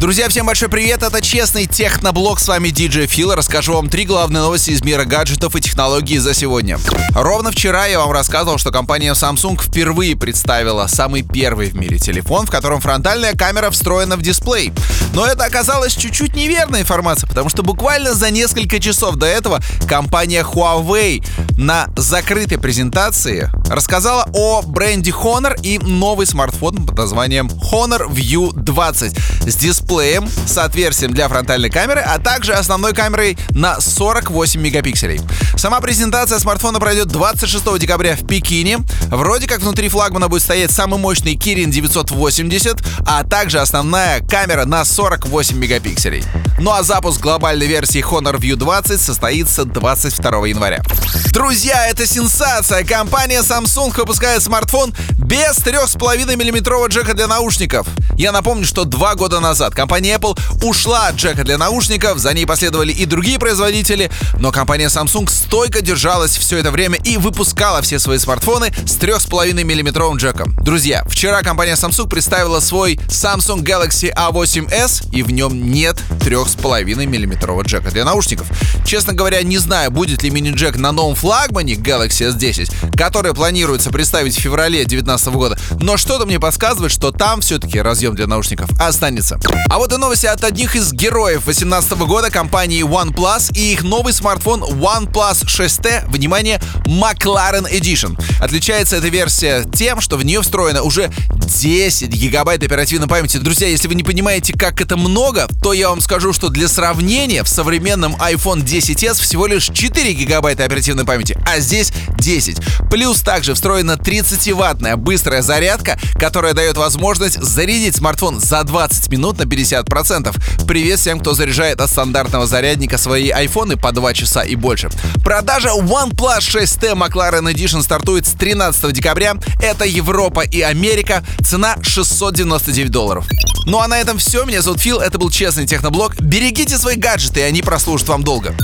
Друзья, всем большой привет, это Честный Техноблог, с вами DJ Фил. Расскажу вам три главные новости из мира гаджетов и технологий за сегодня. Ровно вчера я вам рассказывал, что компания Samsung впервые представила самый первый в мире телефон, в котором фронтальная камера встроена в дисплей. Но это оказалось чуть-чуть неверная информация, потому что буквально за несколько часов до этого компания Huawei на закрытой презентации рассказала о бренде Honor и новый смартфон под названием Honor View 20 с дисплеем с отверстием для фронтальной камеры, а также основной камерой на 48 мегапикселей. Сама презентация смартфона пройдет 26 декабря в Пекине. Вроде как внутри флагмана будет стоять самый мощный Kirin 980, а также основная камера на 48 мегапикселей. Ну а запуск глобальной версии Honor View 20 состоится 22 января. Друзья, это сенсация! Компания Samsung выпускает смартфон без 3,5 миллиметрового джека для наушников. Я напомню, что два года назад компания Apple ушла от джека для наушников, за ней последовали и другие производители, но компания Samsung стойко держалась все это время и выпускала все свои смартфоны с 3,5 миллиметровым джеком. Друзья, вчера компания Samsung представила свой Samsung Galaxy A8s, и в нем нет 3,5 миллиметрового джека для наушников. Честно говоря, не знаю, будет ли мини-джек на новом флагмане Galaxy S10, который планируется представить в феврале 2019 года, но что-то мне подсказывает, что там все-таки разъем для наушников останется. А вот и новости от одних из героев 2018 года компании OnePlus и их новый смартфон OnePlus 6T, внимание, McLaren Edition. Отличается эта версия тем, что в нее встроено уже 10 гигабайт оперативной памяти. Друзья, если вы не понимаете, как это много, то я вам скажу, что для сравнения в современном iPhone 10s всего лишь 4 гигабайта оперативной памяти, а здесь 10. Плюс также встроена 30-ваттная быстрая зарядка, которая дает возможность зарядить смартфон за 20 минут на 50%. Привет всем, кто заряжает от стандартного зарядника свои айфоны по 2 часа и больше. Продажа OnePlus 6T McLaren Edition стартует с 13 декабря. Это Европа и Америка. Цена 699 долларов. Ну а на этом все. Меня зовут Фил. Это был Честный Техноблог. Берегите свои гаджеты, и они прослужат вам долго.